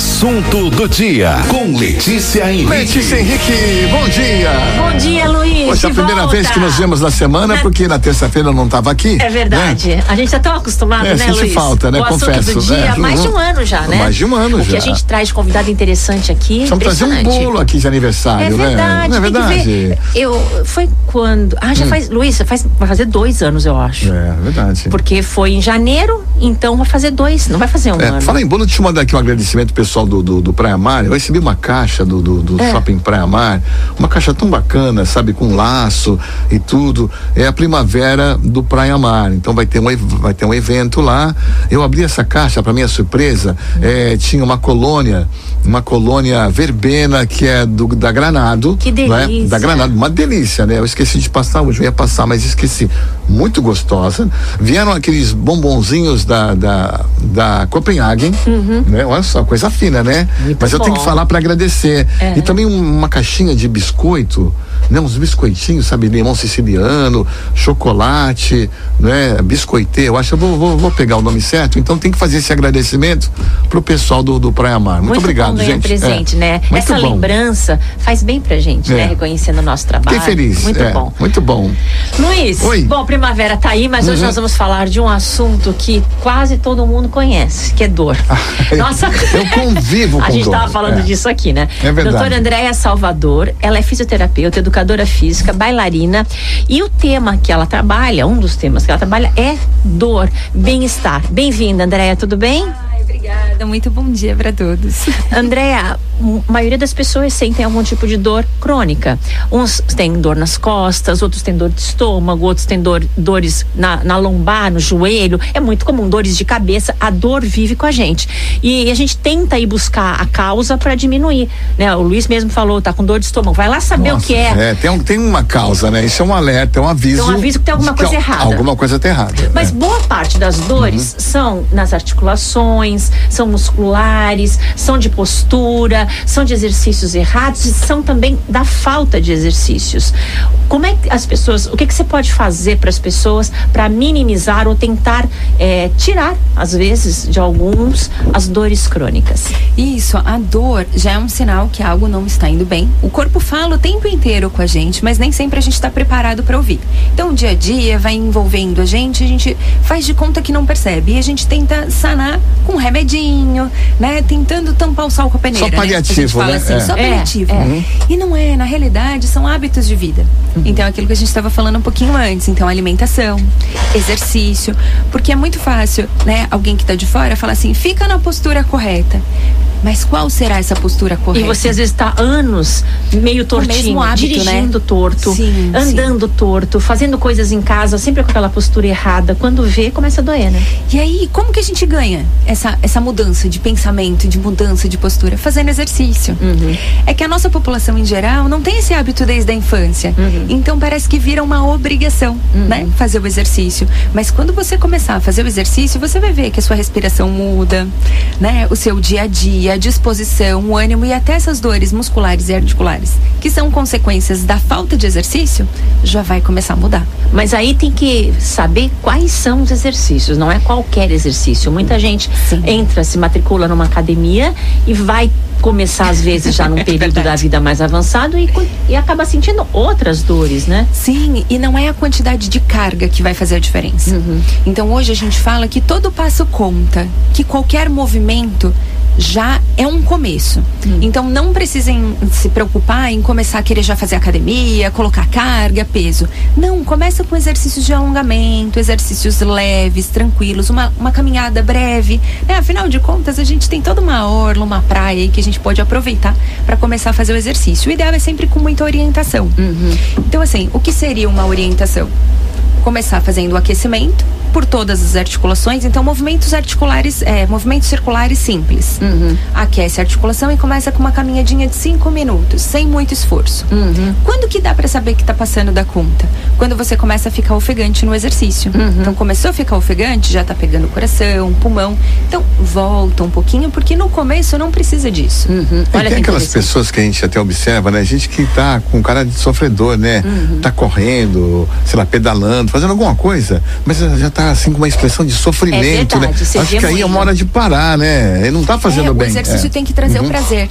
assunto do dia com Letícia Henrique. Letícia Henrique, bom dia. Bom dia, Luiz. Poxa, a primeira volta. vez que nos vemos na semana, Na- porque na terça-feira eu não estava aqui. É verdade. né? A gente tá tão acostumado, É, né, Luiz? falta, né? O assunto Confesso, do dia, né? há mais de um ano já, né? Mais de um ano o que já. a gente traz convidado interessante aqui. Vamos trazer um bolo aqui de aniversário, É né? verdade, Não é verdade? Hum. ver. Eu, foi quando. Ah, já faz. Luiz, faz, vai fazer dois anos, eu acho. É, verdade. Porque foi em janeiro, então vai fazer dois, não vai fazer um É, ano. fala em bolo, deixa eu mandar aqui um agradecimento pessoal do, do, do Praia Mar. Eu recebi uma caixa do, do, do É. Shopping Praia Mar, uma caixa tão bacana, sabe, com laço e tudo. É a primavera do Praia Mar. Então vai ter um, vai ter um evento lá. Eu abri essa caixa, para minha surpresa, é, tinha uma colônia, uma colônia verbena que é do, da Granado. Que delícia. Da Granado, uma delícia, né? Eu esqueci de passar hoje, eu ia passar, mas esqueci. Muito gostosa. Vieram aqueles bombonzinhos da, da, da Copenhagen, né? Olha só, coisa fina, né? Uhum. Muito mas eu tenho que falar para agradecer. É. E também um- uma caixinha de biscoito, né? Uns biscoitinhos, sabe? Limão siciliano, chocolate, né? Biscoitê. Eu acho que eu vou, vou, vou pegar o nome certo. Então tem que fazer esse agradecimento pro pessoal do, do Praia Mar. Muito, obrigado, bom gente. presente, É. né? Muito Essa bom. lembrança faz bem pra gente, É. né? Reconhecendo o nosso trabalho. Fiquei feliz. Muito é, bom. Muito bom. Luiz, Oi. bom, primavera tá aí, mas hoje Uhum. nós vamos falar de um assunto que quase todo mundo conhece, que é dor. Nossa, Eu convivo A com gente dor, tava falando é. disso aqui, né? É verdade. Doutora Andréia Salvador, ela é fisioterapeuta, educadora física, bailarina e o tema que ela trabalha, um dos temas que ela trabalha é dor, bem-estar. Bem-vinda, Andréia, tudo bem? Obrigada. Muito bom dia para todos. Andréa, a maioria das pessoas sentem algum tipo de dor crônica. Uns têm dor nas costas, outros têm dor de estômago, outros têm dor, dores na, na lombar, no joelho. É muito comum, dores de cabeça. A dor vive com a gente. E a gente tenta ir buscar a causa para diminuir. Né? O Luiz mesmo falou, tá com dor de estômago. Vai lá saber Nossa, o que é. tem, um- tem uma causa, né? Isso é um alerta, é um aviso. É um aviso que tem alguma coisa al- errada. Alguma coisa tá errada. Mas é. boa parte das dores Uhum. são nas articulações, são musculares, são de postura, são de exercícios errados e são também da falta de exercícios. Como é que as pessoas, o que, que você pode fazer para as pessoas para minimizar ou tentar eh, tirar, às vezes, de alguns, as dores crônicas? Isso, a dor já é um sinal que algo não está indo bem. O corpo fala o tempo inteiro com a gente, mas nem sempre a gente está preparado para ouvir. Então, o dia a dia vai envolvendo a gente, a gente faz de conta que não percebe e a gente tenta sanar com remedinho, né? Tentando tampar o sal com a peneira. Só né? A gente paliativo, fala né? assim, É. só É, paliativo. é. E não é, na realidade, são hábitos de vida. Então, é aquilo que a gente estava falando um pouquinho antes. Então, alimentação, exercício. Porque é muito fácil, né? Alguém que está de fora fala assim, fica na postura correta. Mas qual será essa postura correta? E você às vezes está anos meio tortinho, mesmo hábito, dirigindo né? torto, Sim, andando torto, fazendo coisas em casa, sempre com aquela postura errada. Quando vê, começa a doer, né? E aí, como que a gente ganha essa, essa mudança de pensamento, de mudança de postura? Fazendo exercício. É que a nossa população em geral não tem esse hábito desde a infância. Então parece que vira uma obrigação, né? Fazer o exercício. Mas quando você começar a fazer o exercício, você vai ver que a sua respiração muda, né? O seu dia a dia, a disposição, o ânimo e até essas dores musculares e articulares, que são consequências da falta de exercício, já vai começar a mudar. Mas aí tem que saber quais são os exercícios, não é qualquer exercício. Muita gente Sim. entra, se matricula numa academia e vai começar às vezes já num período da vida mais avançado e, e acaba sentindo outras dores, né? Sim, e não é a quantidade de carga que vai fazer a diferença. Então hoje a gente fala que todo passo conta, que qualquer movimento já é um começo. Então não precisem se preocupar em começar a querer já fazer academia, colocar carga, peso. Não, começa com exercícios de alongamento, exercícios leves, tranquilos, uma, uma caminhada breve. né? Afinal de contas, a gente tem toda uma orla, uma praia aí que a gente pode aproveitar para começar a fazer o exercício. O ideal é sempre com muita orientação. Então, assim, o que seria uma orientação? Começar fazendo o aquecimento por todas as articulações. Então, movimentos articulares, é, movimentos circulares simples. Aquece a articulação e começa com uma caminhadinha de 5 minutos, sem muito esforço. Quando que dá para saber que tá passando da conta? Quando você começa a ficar ofegante no exercício. Então, começou a ficar ofegante, já tá pegando o coração, pulmão. Então, volta um pouquinho, porque no começo não precisa disso. E Olha tem que aquelas pessoas que a gente até observa, né? Gente que tá com cara de sofredor, né? Uhum. Tá correndo, sei lá, pedalando, fazendo alguma coisa, mas já tá assim com uma expressão de sofrimento, É verdade, né? Acho que aí é uma hora de parar, né? Ele não tá fazendo é, bem. O exercício é. tem que trazer o prazer.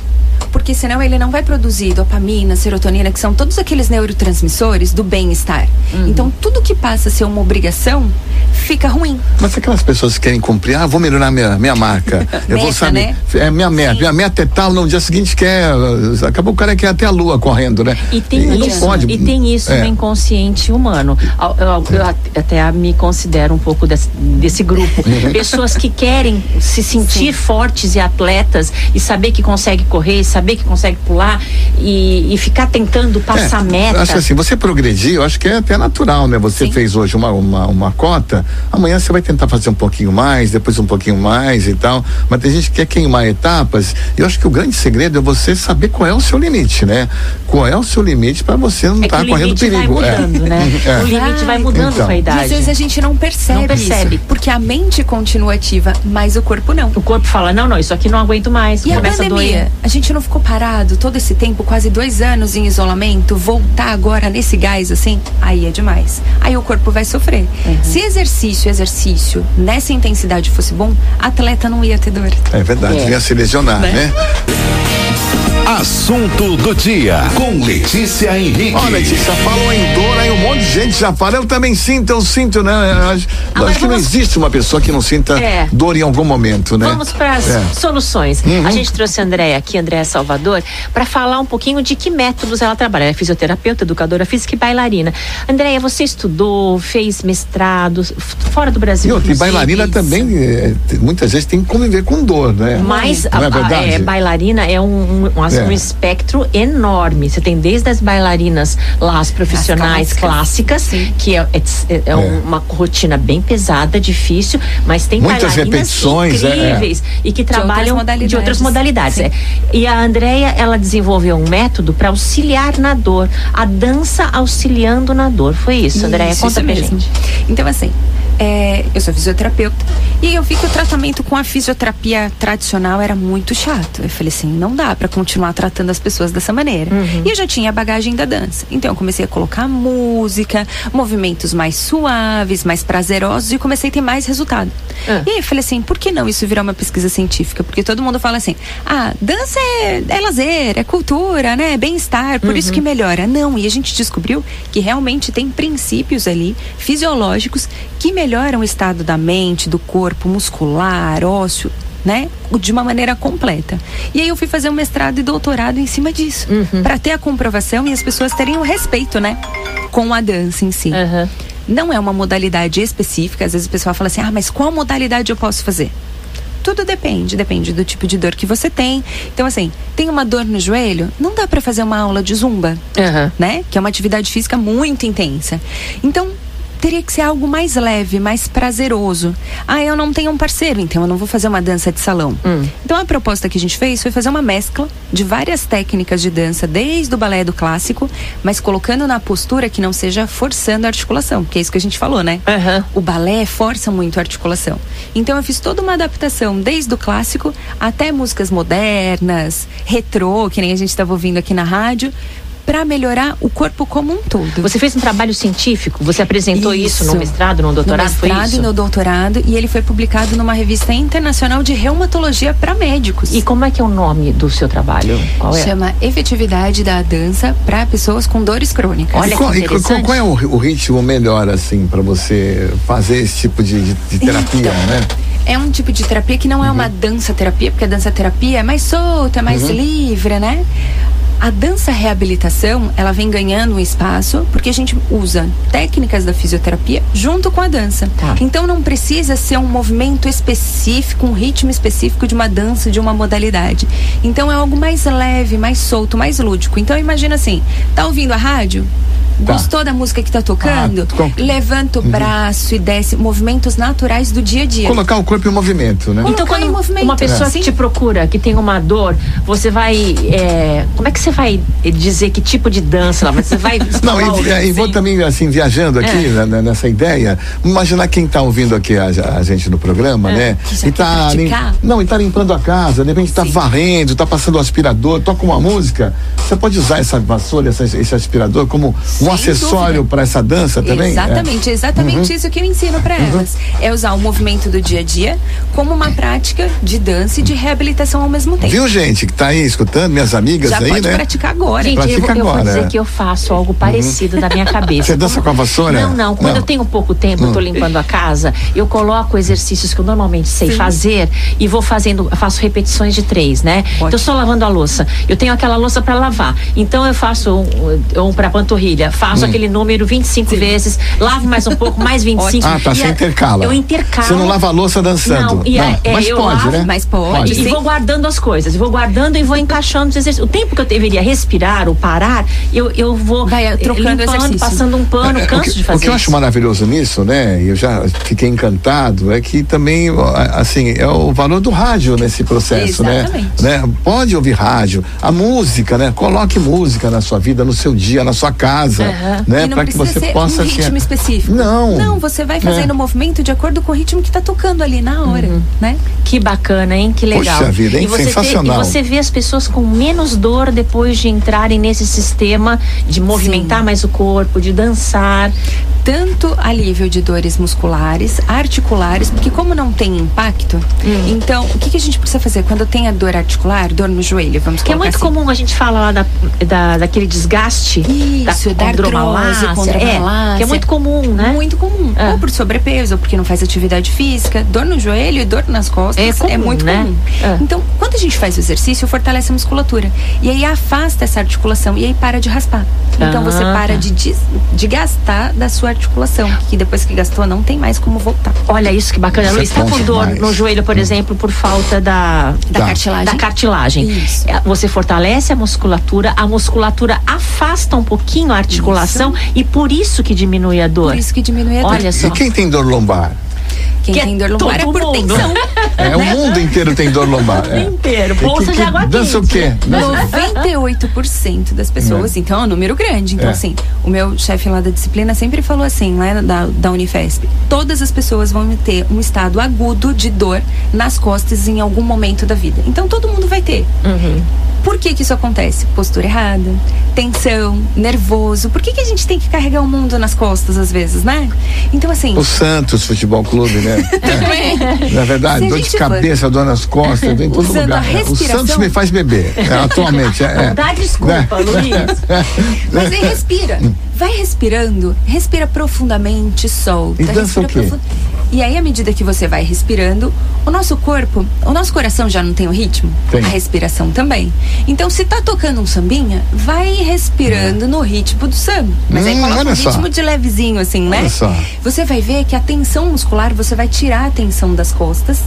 Porque senão ele não vai produzir dopamina, serotonina, que são todos aqueles neurotransmissores do bem-estar. Uhum. Então, tudo que passa a ser uma obrigação fica ruim. Mas aquelas pessoas que querem cumprir, ah, vou melhorar minha, minha marca. Eu vou Meta, saber. né? É minha meta. Minha meta é tal, no dia seguinte quer. Acabou o cara quer até a lua correndo, né? E tem não isso, pode. e tem isso É. no inconsciente humano. Eu, eu- eu at- até me considero um pouco desse, desse grupo. Pessoas que querem se sentir fortes e atletas e saber que consegue correr, saber que consegue pular e, e ficar tentando passar É, meta. Acho que assim, você progredir, eu acho que é até natural, né? Você Sim. fez hoje uma, uma, uma cota, amanhã você vai tentar fazer um pouquinho mais, depois um pouquinho mais e tal. Mas tem gente que quer queimar etapas. E eu acho que o grande segredo é você saber qual é o seu limite, né? Qual é o seu limite para você não é estar o correndo limite perigo. vai é. mudando, né? É. O limite vai mudando Então. com a E idade. às vezes a gente não percebe, Não percebe. isso, porque a mente continua ativa, mas o corpo não. O corpo fala, não, não, isso aqui não aguento mais. E a começa a doer. pandemia? A gente não ficou parado todo esse tempo, quase dois anos em isolamento, voltar agora nesse gás assim, aí é demais. Aí o corpo vai sofrer. Uhum. Se exercício, exercício nessa intensidade fosse bom, atleta não ia ter dor. É verdade, É. vinha se lesionar, né? Assunto do dia com Letícia Henrique. Olha, Letícia, falou em dor, aí um monte de gente já fala, eu também sinto, eu sinto, né? Eu acho, eu Agora acho que não existe uma pessoa que não sinta É. dor em algum momento, né? Vamos para as É. soluções. Uhum. A gente trouxe a Andréia aqui, Andréia Salvador, para falar um pouquinho de que métodos ela trabalha. Ela é fisioterapeuta, educadora física e bailarina. Andréia, você estudou, fez mestrado fora do E Brasil. outra, e inclusive. bailarina também, é, muitas vezes tem que conviver com dor, né? Mas não a, é a- verdade? é, bailarina é um, um, um- É. um espectro enorme. Você tem desde as bailarinas lá, as profissionais As clássicas, clássicas. que é, é- é uma rotina bem pesada, É. difícil, mas tem Muitas bailarinas repetições, é, é. incríveis e que outras trabalham de outras modalidades. modalidades. é. E a Andrea, ela desenvolveu um método para auxiliar na dor, a dança auxiliando na dor. Foi isso, Andréia? Isso, Conta isso pra mesmo. gente. Então, assim, é, eu sou fisioterapeuta e eu vi que o tratamento com a fisioterapia tradicional era muito chato. Eu falei assim, não dá pra continuar tratando as pessoas dessa maneira. Uhum. E eu já tinha a bagagem da dança. Então eu comecei a colocar música, movimentos mais suaves, mais prazerosos e comecei a ter mais resultado. Ah. E aí eu falei assim, por que não isso virar uma pesquisa científica? Porque todo mundo fala assim, ah, dança é, é lazer, é cultura, né? É bem-estar, por isso que melhora. Não, e a gente descobriu que realmente tem princípios ali fisiológicos que melhoram o estado da mente, do corpo, muscular, ósseo, né? De uma maneira completa. E aí eu fui fazer um mestrado e doutorado em cima disso, Pra ter a comprovação e as pessoas terem o respeito, né? Com a dança em si. Aham. Não é uma modalidade específica. Às vezes o pessoal fala assim: ah, mas qual modalidade eu posso fazer? Tudo depende, depende do tipo de dor que você tem. Então, assim, tem uma dor no joelho, não dá pra fazer uma aula de zumba, Aham. né? Que é uma atividade física muito intensa. Então, teria que ser algo mais leve, mais prazeroso. Ah, eu não tenho um parceiro, então eu não vou fazer uma dança de salão. Então, a proposta que a gente fez foi fazer uma mescla de várias técnicas de dança, desde o balé do clássico, mas colocando na postura que não seja forçando a articulação, que é isso que a gente falou, né? Aham. O balé força muito a articulação. Então eu fiz toda uma adaptação, desde o clássico até músicas modernas, retrô, que nem a gente estava ouvindo aqui na rádio, para melhorar o corpo como um todo. Você fez um trabalho científico? Você apresentou isso, no Isso. mestrado, no doutorado? no foi mestrado isso? e no doutorado, e ele foi publicado numa revista internacional de reumatologia para médicos. E como é que é o nome do seu trabalho? Qual é? Chama Efetividade da Dança para pessoas com dores crônicas. Olha qual, que interessante. qual é o, o ritmo melhor, assim, para você fazer esse tipo de, de- de terapia, Então, né? É um tipo de terapia que não é uma dança terapia, porque a dança terapia é mais solta, é mais livre, né? A dança reabilitação, ela vem ganhando um espaço porque a gente usa técnicas da fisioterapia junto com a dança. Tá. Então não precisa ser um movimento específico, um ritmo específico de uma dança, de uma modalidade. Então é algo mais leve, mais solto, mais lúdico. Então imagina assim, tá ouvindo a rádio? Tá. Gostou da música que tá tocando? Ah, com- Levanta o braço e desce, movimentos naturais do dia a dia. Colocar o corpo em movimento, né? Então, Colocar em quando movimento. uma pessoa É. que te procura, que tem uma dor, você vai. é, como é que você vai dizer que tipo de dança lá? Você vai. Não, e, e- e vou assim? também, assim, viajando aqui É. né, né, nessa ideia, imaginar quem está ouvindo aqui a, a gente no programa, né? Que já E tá quer lim- não, e tá limpando a casa, de repente tá Sim. varrendo, tá passando o aspirador, toca uma música. Você pode usar essa vassoura, essa- esse aspirador como um um acessório para essa dança também? Exatamente, é. exatamente uhum. isso que eu ensino para uhum. elas. É usar o movimento do dia a dia como uma prática de dança e de reabilitação ao mesmo tempo. Viu, gente, que tá aí escutando, minhas amigas Já aí, pode né? praticar agora. Gente, Pratica eu, vou, eu agora, vou dizer é. que eu faço algo parecido da minha cabeça. Você dança com a vassoura? Não, não. Quando Não. eu tenho pouco tempo, eu tô limpando a casa, eu coloco exercícios que eu normalmente sei fazer e vou fazendo, faço repetições de três, né? Então eu estou lavando a louça. Eu tenho aquela louça para lavar. Então eu faço um, um para panturrilha, faço Hum. aquele número 25 vezes, lavo mais um pouco, mais 25. Ah, tá, E você a- intercala. Eu intercalo. Você não lava a louça dançando. Não, e é- é, mas eu pode, lavo, né? mas pode. E Sim. vou guardando as coisas, e vou guardando e vou encaixando os exercícios. O tempo que eu deveria respirar ou parar, eu, eu vou Vai, eh, trocando limpando, exercício. passando um pano, É, canso que, de fazer O que eu acho maravilhoso nisso, né? E eu já fiquei encantado, é que também, assim, é o valor do rádio nesse processo, Exatamente. né? né? Pode ouvir rádio, a música, né? Coloque música na sua vida, no seu dia, na sua casa, Aham. né? E não Para que precisa você ser possa um ritmo específico. Não. Não, você vai fazendo É. o movimento de acordo com o ritmo que tá tocando ali na hora, né? Que bacana, hein? Que legal. Poxa vida, hein? E você, Sensacional. e você vê as pessoas com menos dor depois de entrarem nesse sistema de movimentar mais o corpo, de dançar. Tanto alívio de dores musculares, articulares, porque como não tem impacto, Hum. então o que, que a gente precisa fazer quando tem a dor articular, dor no joelho, vamos Que é muito assim. comum, a gente fala lá da, da, daquele desgaste. Isso, da condromalácia, artrose, É, que é muito comum, né? Muito comum. É. Ou por sobrepeso, ou porque não faz atividade física. Dor no joelho e dor nas costas É comum, muito né? comum. É. Então, quando a gente faz o exercício, fortalece a musculatura. E aí afasta essa articulação e aí para de raspar. Então você Ah, para tá. de, des- de gastar da sua articulação. Que depois que gastou, não tem mais como voltar. Olha isso que bacana. Isso é Luiz, tá bom com dor demais. no joelho, por exemplo, por falta da, Da Tá. cartilagem. da cartilagem. Isso. É, Você fortalece a musculatura, a musculatura afasta um pouquinho a articulação e por isso que diminui a dor. Por isso que diminui a dor. Olha só. E quem tem dor lombar? Quem que é tem dor lombar é por mundo. tensão. É, o mundo inteiro tem dor lombar. É. Inteiro. E Bolsa que- de que água Dança o quê? Dança- 98% das pessoas, então é um número grande. Então, É. assim, o meu chefe lá da disciplina sempre falou assim, né, da, da Unifesp: todas as pessoas vão ter um estado agudo de dor nas costas em algum momento da vida. Então, todo mundo vai ter. Uhum. Por que que isso acontece? Postura errada, tensão, nervoso. Por que que a gente tem que carregar o mundo nas costas às vezes, né? Então, assim. O Santos Futebol Clube, né? É. É verdade? Dor de cabeça, dor nas costas, vem em todo Usando lugar. a né? O Santos me faz beber, é, atualmente. É, é. Dá desculpa, Luiz. Mas aí respira. Vai respirando, respira profundamente, solta. E dança respira o quê? profu- E aí, à medida que você vai respirando, o nosso corpo, o nosso coração já não tem o ritmo? Tem. A respiração também. Então, se tá tocando um sambinha, vai respirando no ritmo do samba. Mas aí Hum, coloca olha um só. ritmo de levezinho, assim, né? Olha só. Você vai ver que a tensão muscular, você vai tirar a tensão das costas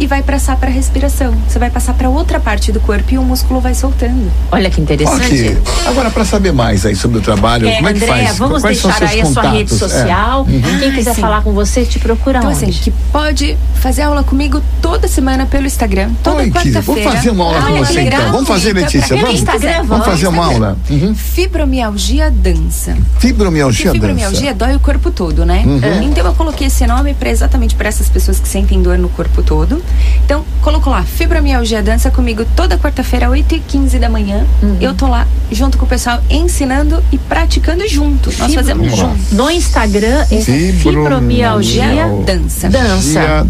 e vai passar para a respiração. Você vai passar para outra parte do corpo e o músculo vai soltando. Olha que interessante. Ok. Agora, para saber mais aí sobre o trabalho, É, como é que faz? vamos Quais deixar aí a sua rede contatos? É. social. Quem Ah, quiser sim. falar com você, te procura Então, onde? assim, que pode fazer aula comigo toda semana pelo Instagram, toda quarta-feira. vamos fazer uma aula com Aula você então. Vamos fazer, pra Letícia. quem Vamos, Instagram, quiser. vamos fazer uma aula. Uhum. Fibromialgia dança. Fibromialgia dança. fibromialgia dói o corpo todo, né? Então eu coloquei esse nome para exatamente para essas pessoas que sentem dor no corpo todo. Então, colocou lá, fibromialgia dança comigo toda quarta-feira, 8h15 da manhã. Eu tô lá junto com o pessoal ensinando e praticando junto. Nós Fibro- fazemos junto. No Instagram é fibromialgia dança. dança.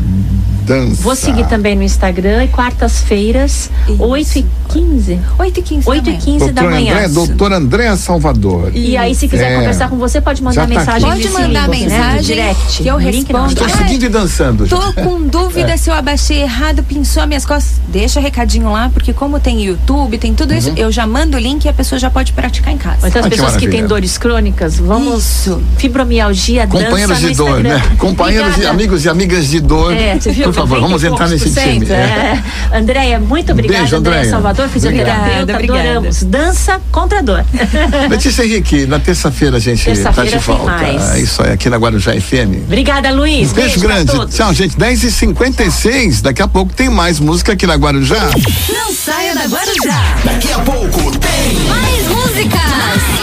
Dança. Vou seguir também no Instagram e quartas-feiras, Isso. 8 e 15 8h15 8 e 15 da Doutor manhã. André, doutor André Salvador. E aí, se quiser É. conversar com você, pode mandar tá mensagem aqui. Pode mandar né? mensagem direct. que eu respondo. Estou seguindo e dançando. Tô com dúvida É. se eu abaixei errado, pinçou as minhas costas. Deixa recadinho lá, porque como tem YouTube, tem tudo Uhum. isso, eu já mando o link e a pessoa já pode praticar em casa. Então, as Ah, que pessoas que maravilha. têm dores crônicas, vamos. Isso. Fibromialgia, Companheiros dança no de dor, Instagram. né? Companheiros e amigos e amigas de dor. É, você viu? Por favor, 90 vamos entrar nesse time. É. É. Andréia, muito obrigada, Beijo, Andréia Andréia. Salvador, fisioterapeuta, Obrigada, obrigada. adoramos. Dança contra a dor. Letícia Henrique, na terça-feira a gente tá Terça-feira de volta. mais. É isso aí, aqui na Guarujá FM. Obrigada, Luiz. Um beijo pra grande. todos. Tchau, gente. 10h56. Daqui a pouco tem mais música aqui na Guarujá. Não saia da Guarujá. Daqui a pouco tem Mais músicas,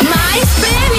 mais prêmios.